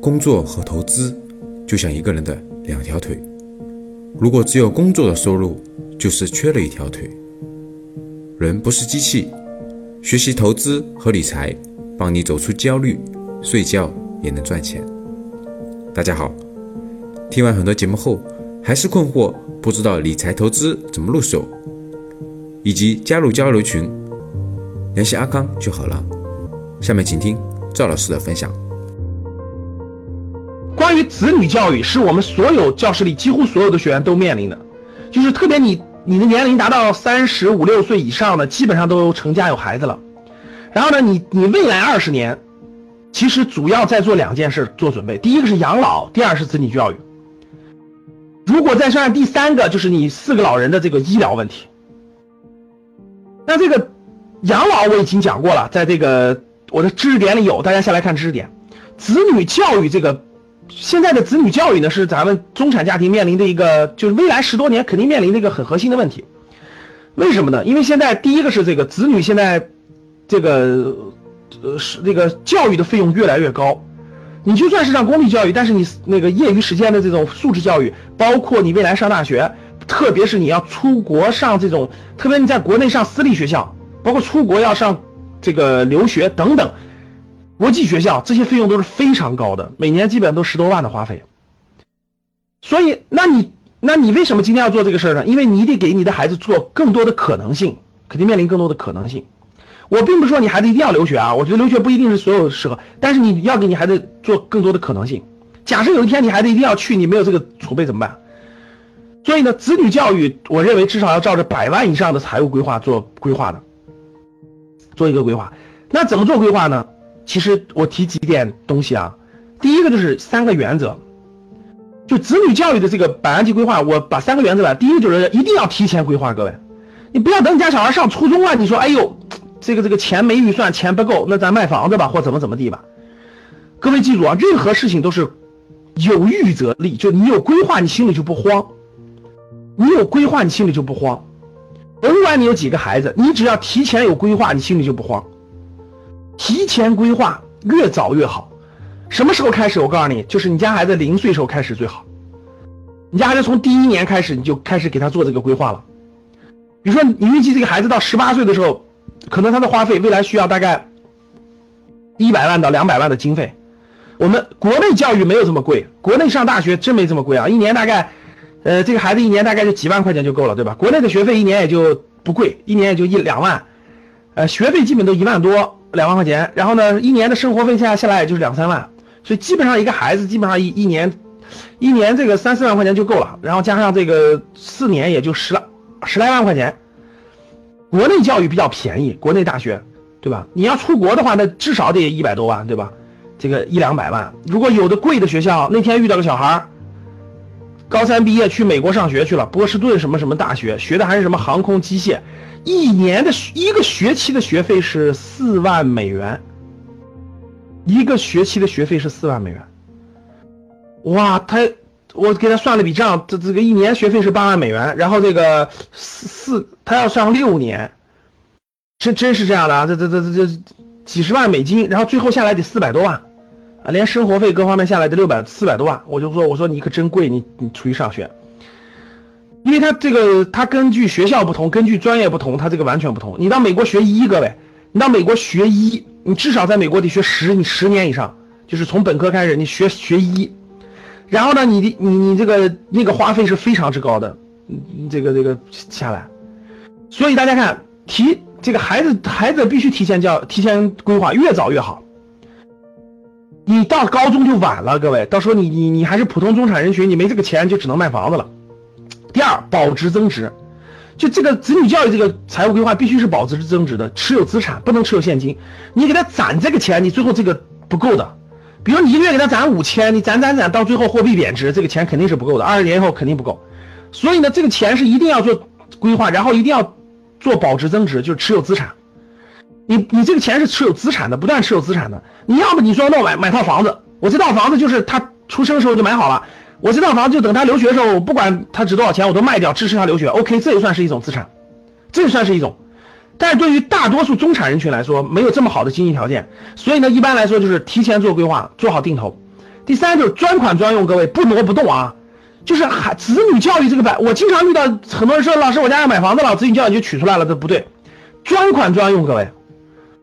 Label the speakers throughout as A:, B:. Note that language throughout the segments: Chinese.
A: 工作和投资就像一个人的两条腿，如果只有工作的收入，就是缺了一条腿。人不是机器，学习投资和理财，帮你走出焦虑，睡觉也能赚钱。大家好，听完很多节目后，还是困惑，不知道理财投资怎么入手，以及加入交流群，联系阿康就好了。下面请听赵老师的分享。
B: 关于子女教育，是我们所有教室里几乎所有的学员都面临的，就是特别你你的年龄达到三十五六岁以上的，基本上都成家有孩子了。然后呢，你你未来二十年，其实主要在做两件事做准备，第一个是养老，第二是子女教育。如果再算上第三个，就是你四个老人的这个医疗问题。那这个养老我已经讲过了，在这个我的知识点里有，大家下来看知识点。子女教育这个。现在的子女教育呢，是咱们中产家庭面临的一个，就是未来十多年肯定面临的一个很核心的问题。为什么呢？因为现在第一个是这个子女现在这个呃是那个教育的费用越来越高。你就算是上公立教育，但是你那个业余时间的这种素质教育，包括你未来上大学，特别是你要出国上这种，特别你在国内上私立学校，包括出国要上这个留学等等。国际学校这些费用都是非常高的，每年基本上都十多万的花费。所以，那你那你为什么今天要做这个事儿呢？因为你得给你的孩子做更多的可能性，肯定面临更多的可能性。我并不是说你孩子一定要留学啊，我觉得留学不一定是所有适合，但是你要给你孩子做更多的可能性。假设有一天你孩子一定要去，你没有这个储备怎么办？所以呢，子女教育，我认为至少要照着百万以上的财务规划做规划的，做一个规划。那怎么做规划呢？其实我提几点东西啊，第一个就是三个原则，就子女教育的这个百万级规划，我把三个原则吧。第一个就是一定要提前规划，各位，你不要等你家小孩上初中了，你说哎呦，这个这个钱没预算，钱不够，那咱卖房子吧，或怎么怎么地吧。各位记住啊，任何事情都是有预则立，就你有规划，你心里就不慌；你有规划，你心里就不慌。甭管你有几个孩子，你只要提前有规划，你心里就不慌。提前规划越早越好，什么时候开始？我告诉你，就是你家孩子零岁时候开始最好。你家孩子从第一年开始，你就开始给他做这个规划了。比如说，你预计这个孩子到十八岁的时候，可能他的花费未来需要大概一百万到两百万的经费。我们国内教育没有这么贵，国内上大学真没这么贵啊！一年大概，呃，这个孩子一年大概就几万块钱就够了，对吧？国内的学费一年也就不贵，一年也就一两万，呃，学费基本都一万多。两万块钱，然后呢，一年的生活费下下来也就是两三万，所以基本上一个孩子基本上一一年，一年这个三四万块钱就够了，然后加上这个四年也就十来十来万块钱。国内教育比较便宜，国内大学，对吧？你要出国的话，那至少得一百多万，对吧？这个一两百万。如果有的贵的学校，那天遇到个小孩高三毕业去美国上学去了，波士顿什么什么大学，学的还是什么航空机械。一年的一个学期的学费是四万美元，一个学期的学费是四万美元。哇，他我给他算了笔账，这这个一年学费是八万美元，然后这个四四他要上六年，真真是这样的啊！这这这这这几十万美金，然后最后下来得四百多万啊，连生活费各方面下来得六百四百多万。我就说我说你可真贵，你你出去上学。因为他这个，他根据学校不同，根据专业不同，他这个完全不同。你到美国学医，各位，你到美国学医，你至少在美国得学十你十年以上，就是从本科开始你学学医，然后呢，你的你你这个那个花费是非常之高的，这个这个下来，所以大家看提这个孩子孩子必须提前教提前规划，越早越好。你到高中就晚了，各位，到时候你你你还是普通中产人群，你没这个钱就只能卖房子了。第二，保值增值，就这个子女教育这个财务规划必须是保值增值的，持有资产不能持有现金。你给他攒这个钱，你最后这个不够的。比如你一个月给他攒五千，你攒攒攒到最后货币贬值，这个钱肯定是不够的，二十年以后肯定不够。所以呢，这个钱是一定要做规划，然后一定要做保值增值，就是持有资产。你你这个钱是持有资产的，不断持有资产的。你要么你说那我买买套房子，我这套房子就是他出生的时候就买好了。我这套房子就等他留学的时候，我不管他值多少钱，我都卖掉支持他留学。OK，这也算是一种资产，这也算是一种。但是对于大多数中产人群来说，没有这么好的经济条件，所以呢，一般来说就是提前做规划，做好定投。第三就是专款专用，各位不挪不动啊。就是孩子女教育这个板，我经常遇到很多人说，老师我家要买房子了，子女教育就取出来了，这不对，专款专用，各位，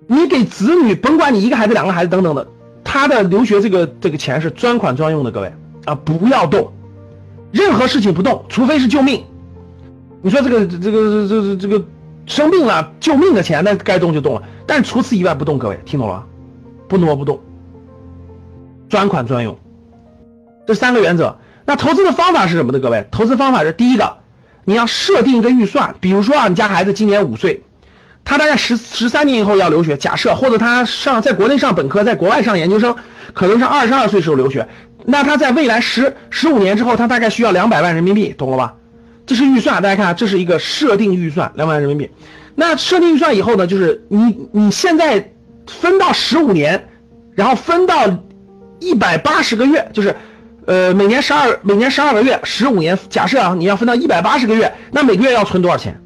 B: 你给子女，甭管你一个孩子、两个孩子等等的，他的留学这个这个钱是专款专用的，各位啊，不要动，任何事情不动，除非是救命。你说这个这个这个这个生病了救命的钱，那该动就动了，但是除此以外不动，各位听懂了？不挪不动，专款专用，这三个原则。那投资的方法是什么呢？各位，投资方法是第一个，你要设定一个预算，比如说啊，你家孩子今年五岁，他大概十十三年以后要留学，假设或者他上在国内上本科，在国外上研究生，可能是二十二岁时候留学，那他在未来十十五年之后，他大概需要两百万人民币，懂了吧？这是预算，大家看，这是一个设定预算，两百万人民币。那设定预算以后呢，就是你你现在分到十五年，然后分到一百八十个月，就是。呃，每年十二，每年十二个月，十五年，假设啊，你要分到一百八十个月，那每个月要存多少钱？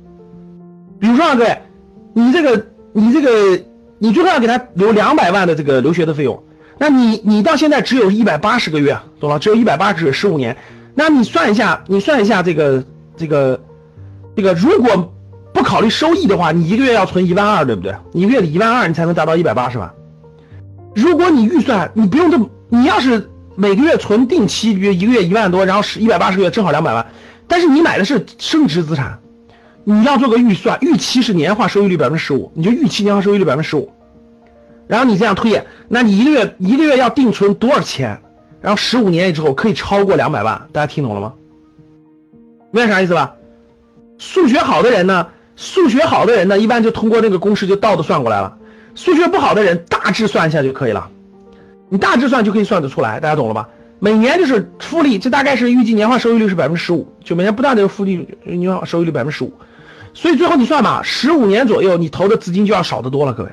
B: 比如说啊，各位，你这个，你这个，你就算要给他留两百万的这个留学的费用，那你，你到现在只有一百八十个月，懂了？只有一百八十十五年，那你算一下，你算一下这个，这个，这个，如果不考虑收益的话，你一个月要存一万二，对不对？一个月里一万二，你才能达到一百八十万。如果你预算，你不用这么，你要是。每个月存定期，约一个月一万多，然后是一百八十个月，正好两百万。但是你买的是升值资产，你要做个预算，预期是年化收益率百分之十五，你就预期年化收益率百分之十五。然后你这样推演，那你一个月一个月要定存多少钱？然后十五年之后可以超过两百万，大家听懂了吗？明白啥意思吧？数学好的人呢，数学好的人呢，一般就通过那个公式就倒着算过来了。数学不好的人，大致算一下就可以了。你大致算就可以算得出来，大家懂了吧？每年就是复利，这大概是预计年化收益率是百分之十五，就每年不断的复利，年化收益率百分之十五。所以最后你算吧，十五年左右你投的资金就要少得多了，各位，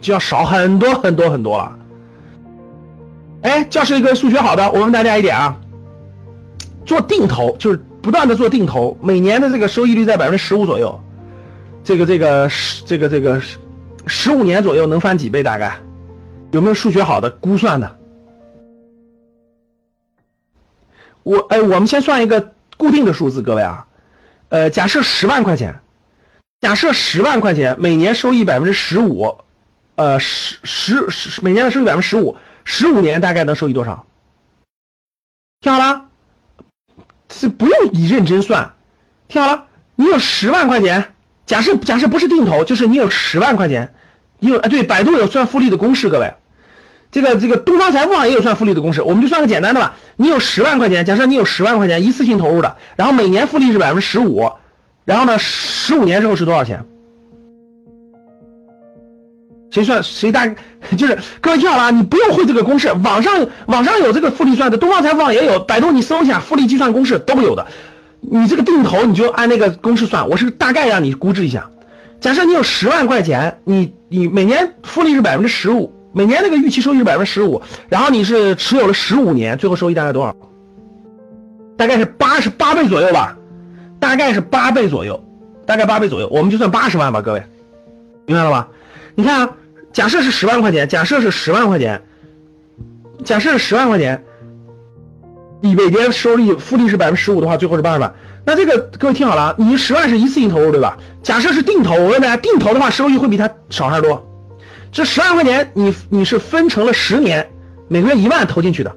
B: 就要少很多很多很多了。哎，教室一个数学好的，我问大家一点啊，做定投就是不断的做定投，每年的这个收益率在百分之十五左右，这个这个这个这个十十五年左右能翻几倍？大概？有没有数学好的估算的？我哎，我们先算一个固定的数字，各位啊，呃，假设十万块钱，假设十万块钱每年收益百分之十五，呃，十十十每年的收益百分之十五，十五年大概能收益多少？听好了，是不用你认真算，听好了，你有十万块钱，假设假设不是定投，就是你有十万块钱。你有啊，对，百度有算复利的公式，各位，这个这个东方财富网也有算复利的公式，我们就算个简单的吧。你有十万块钱，假设你有十万块钱一次性投入的，然后每年复利是百分之十五，然后呢，十五年之后是多少钱？谁算谁大？就是各位听好了，你不用会这个公式，网上网上有这个复利算的，东方财富网也有，百度你搜一下复利计算公式都有的。你这个定投你就按那个公式算，我是大概让你估值一下。假设你有十万块钱，你你每年复利是百分之十五，每年那个预期收益是百分之十五，然后你是持有了十五年，最后收益大概多少？大概是八十八倍左右吧，大概是八倍左右，大概八倍左右，我们就算八十万吧，各位，明白了吧？你看啊，假设是十万块钱，假设是十万块钱，假设是十万块钱，你每年收益复利是百分之十五的话，最后是八十万。那这个各位听好了啊，你十万是一次性投入对吧？假设是定投，我问大家，定投的话收益会比它少还是多？这十万块钱你你是分成了十年，每个月一万投进去的，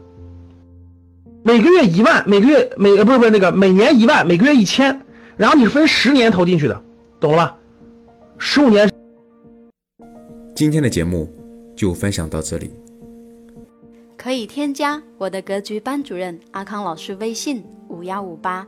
B: 每个月一万，每个月每呃不是不是那个每年一万，每个月一千，然后你是分十年投进去的，懂了吧？十五年。
A: 今天的节目就分享到这里，
C: 可以添加我的格局班主任阿康老师微信五幺五八。